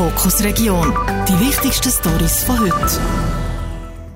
Fokus Region. Die wichtigsten Stories von heute.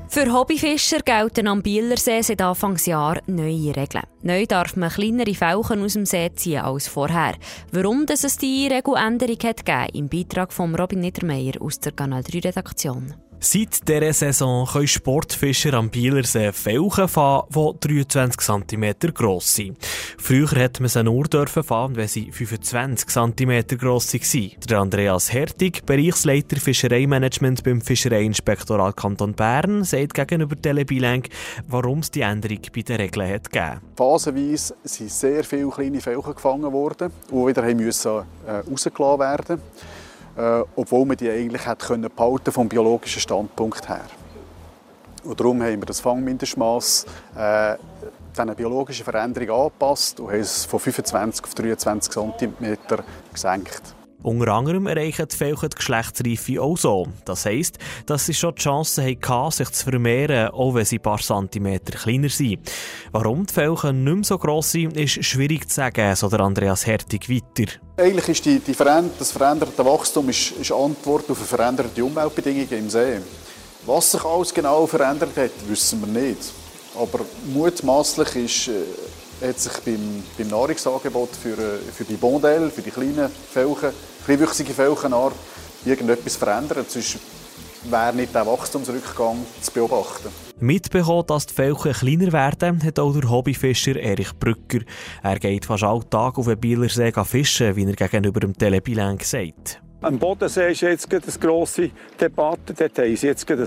Für Hobbyfischer gelten am Bielersee seit Anfangsjahr neue Regeln. Neu darf man kleinere Fauchen aus dem See ziehen als vorher. Warum es die Regeländerung hat gegeben, im Beitrag von Robin Niedermeyer aus der Kanal 3 Redaktion. Seit dieser Saison können Sportfischer am Bielersee Felchen fahren, die 23 cm gross sind. Früher hätte man sie nur fahren, wenn sie 25 cm gross waren. Der Andreas Hertig, Bereichsleiter Fischereimanagement beim Fischereiinspektorat Kanton Bern, sagt gegenüber Telebilenk, warum es die Änderung bei den Regeln hat gegeben. Phasenweise sind sehr viele kleine Felchen gefangen worden, die wieder müssen, äh, rausgelassen werden mussten obwohl man die eigentlich hätte können behalten vom biologischen Standpunkt her. Und darum haben wir das Fangmindestmaß äh, diesen biologischen Veränderungen angepasst und haben es von 25 auf 23 cm gesenkt. Unter anderem erreichen die Felchen die Geschlechtsreife auch so. Das heisst, dass sie schon die Chance hatten, sich zu vermehren, auch wenn sie ein paar Zentimeter kleiner sind. Warum die Felchen nicht mehr so gross sind, ist schwierig zu sagen, so der Andreas Hertig weiter. Eigentlich ist die, die das veränderte Wachstum ist, ist Antwort auf veränderte Umweltbedingungen im See. Was sich alles genau verändert hat, wissen wir nicht. Aber mutmaßlich ist äh, hat sich beim, beim Nahrungsangebot für, für die Bondelle, für die kleinen Felchen, kleinwüchsige Felchenart irgendetwas verändert. Sonst wäre nicht der Wachstumsrückgang zu beobachten. Mitbekommen, dass die Felchen kleiner werden, hat auch der Hobbyfischer Erich Brücker. Er geht fast alle Tage auf den Bielersee fischen, wie er gegenüber dem Telebilen sagt. Am Bodensee ist jetzt eine grosse Debatte. Dort haben sie jetzt ein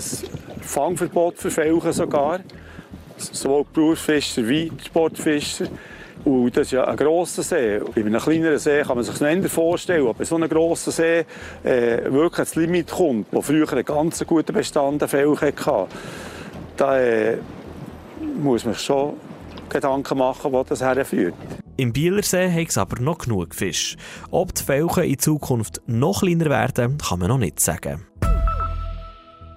Fangverbot für Felchen sogar sowohl Berufsfischer wie Sportfischer. Und das ist ja ein grosser See. Bei einem kleineren See kann man sich noch eher vorstellen, aber bei so einem grossen See äh, wirklich das Limit kommt, wo früher einen ganz guten Bestand an Felchen hatte. Da äh, muss man schon Gedanken machen, wo das herführt. Im Bielersee hat es aber noch genug Fisch. Ob die Felchen in Zukunft noch kleiner werden, kann man noch nicht sagen.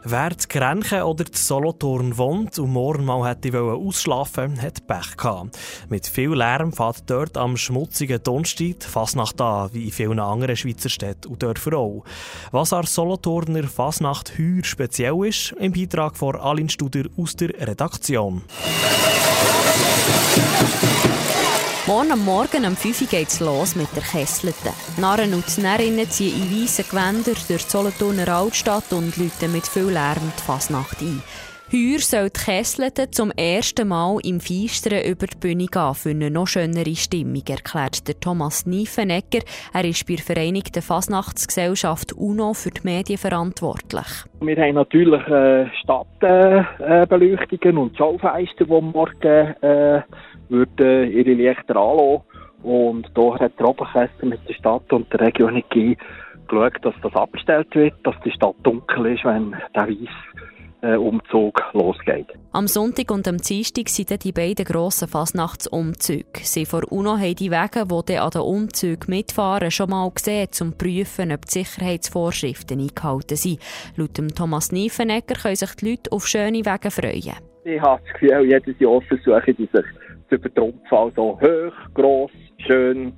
Wer die Grenchen oder die Solothurn wohnt und morgen mal hätte ausschlafen hat Pech gehabt. Mit viel Lärm fährt dort am schmutzigen Donnerstag Fasnacht an, wie in vielen anderen Schweizer Städten und Dörfern auch. Was an Solothurner Fasnacht heuer speziell ist, im Beitrag von Alin Studer aus der Redaktion. Morgen am Morgen um 5 Uhr geht es los mit der Kesselte. Narren und Närrinnen ziehen in weißen Gewänder durch die Solothurner Altstadt und läuten mit viel Lärm die Fasnacht ein. Heuer soll die Kesselte zum ersten Mal im Feistern über die Bühne gehen für eine noch schönere Stimmung, erklärt der Thomas Niefenegger. Er ist bei der Vereinigten Fasnachtsgesellschaft UNO für die Medien verantwortlich. Wir haben natürlich äh, Stadtbeleuchtungen äh, und Schaufenster, die morgen äh, würden ihre Lichter anlassen. Und da hat der Oberkäster mit der Stadt und der Region geschaut, dass das abgestellt wird, dass die Stadt dunkel ist, wenn der weiss Umzug losgeht. Am Sonntag und am Dienstag sind die beiden grossen Fasnachtsumzüge. Sie vor UNO haben die Wege, die an den Umzügen mitfahren, schon mal gesehen, um zu prüfen, ob die Sicherheitsvorschriften eingehalten sind. Laut Thomas Niefenegger können sich die Leute auf schöne Wege freuen. Ich habe das Gefühl, jedes Jahr versuchen die sich zu übertrumpfen. Also hoch, gross, schön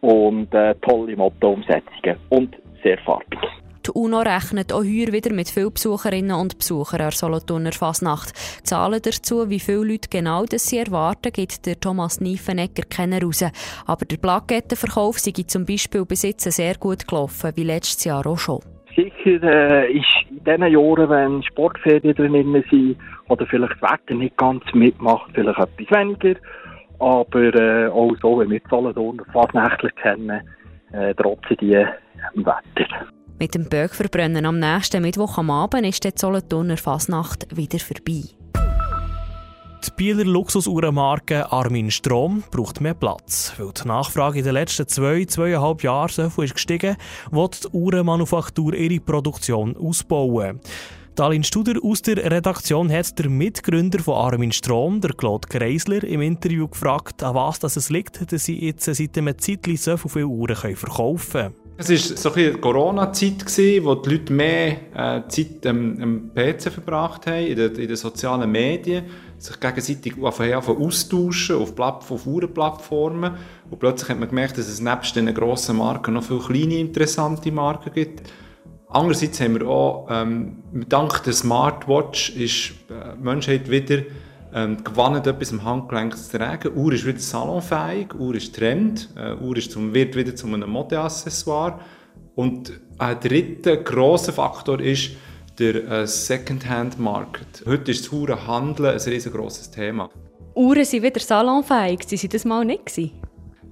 und äh, tolle Motto-Umsetzungen und sehr farbig. Die UNO rechnet auch heuer wieder mit vielen Besucherinnen und Besuchern an Solothurner Fasnacht. Zahlen dazu, wie viele Leute genau das sie erwarten, gibt der Thomas Niefenegger kennen raus. Aber der Plakettenverkauf sei zum Beispiel bis jetzt sehr gut gelaufen, wie letztes Jahr auch schon. Sicher äh, ist in diesen Jahren, wenn Sportferien drin sind oder vielleicht das Wetter nicht ganz mitmacht, vielleicht etwas weniger. Aber äh, auch so, wenn wir die Solothurner Fasnächtler kennen, äh, trotzen die im Wetter. Mit dem Böckverbrennen am nächsten Mittwoch am Abend ist die Solothurner Fasnacht wieder vorbei. Die Bieler Luxusuhrenmarke Armin Strom braucht mehr Platz. Weil die Nachfrage in den letzten zwei, zweieinhalb Jahren so viel ist gestiegen, wird die Uhrenmanufaktur ihre Produktion ausbauen. Dalin Studer aus der Redaktion hat der Mitgründer von Armin Strom, der Claude Kreisler, im Interview gefragt, an was das es liegt, dass sie jetzt seit einem Zeitchen so viele Uhren verkaufen können. Es war so ein bisschen Corona-Zeit, wo die Leute mehr äh, Zeit am, am PC verbracht haben, in den, in den sozialen Medien, sich gegenseitig austauschen auf, Plattform, auf Uhrenplattformen. Und plötzlich hat man gemerkt, dass es nebst diesen grossen Marken noch viele kleine, interessante Marken gibt. Andererseits haben wir auch, ähm, dank der Smartwatch ist äh, die Menschheit wieder ähm, gewannet, etwas im Handgelenk zu tragen. Uhr ist wieder salonfähig, Uhr ist Trend, äh, Uhr ist zum, wird wieder zu einem Modeaccessoire. Und ein dritter grosser Faktor ist der äh, Secondhand-Market. Heute ist das Uhrenhandeln ein riesengroßes Thema. Uhren sind wieder salonfähig, sie waren das mal nicht. Gewesen.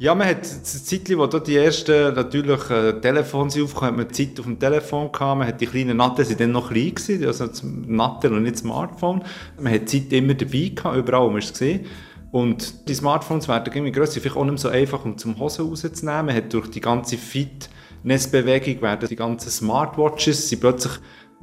Ja, man hat das Zeit, wo die ersten natürlich äh, Telefons aufkamen, hat man Zeit auf dem Telefon gehabt, man hat die kleinen Natten, sind dann noch klein gewesen, also Natten und nicht Smartphone. Man hat Zeit immer dabei gehabt, überall, wo man es gesehen. Und die Smartphones werden irgendwie grösser, vielleicht auch nicht so einfach, um zum Hosen rauszunehmen. Man hat durch die ganze Fitnessbewegung werden die ganzen Smartwatches sind plötzlich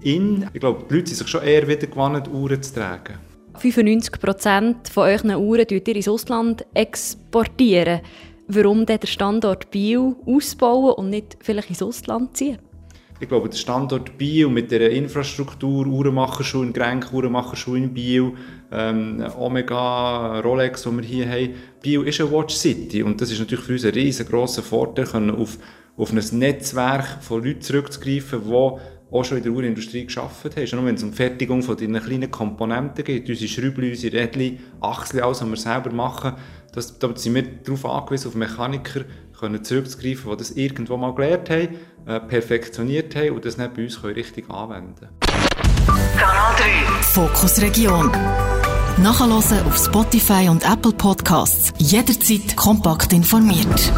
in. Ich glaube, die Leute sind sich schon eher wieder gewohnt, Uhren zu tragen. 95% von euren Uhren exportiert ihr ins Ausland exportieren warum der Standort Bio ausbauen und nicht vielleicht ins Ausland ziehen? Ich glaube, der Standort Bio mit der Infrastruktur, Uhrenmacherschule in Grenk, Uhrenmacherschule in Bio, ähm, Omega, Rolex, die wir hier haben, Bio ist eine Watch City und das ist natürlich für uns ein riesengroßer Vorteil, können auf, auf ein Netzwerk von Leuten zurückzugreifen, die auch schon in der Uhrenindustrie geschafft haben. Schon wenn es um die Fertigung von diesen kleinen Komponenten geht, unsere Schrübli, unsere Rädchen, Achsel, alles, was wir selber machen, das, da sind wir darauf angewiesen, auf Mechaniker können zurückzugreifen, die das irgendwo mal gelernt haben, äh, perfektioniert haben und das dann bei uns können richtig anwenden Kanal 3 Fokus Region Nachhören auf Spotify und Apple Podcasts. Jederzeit kompakt informiert.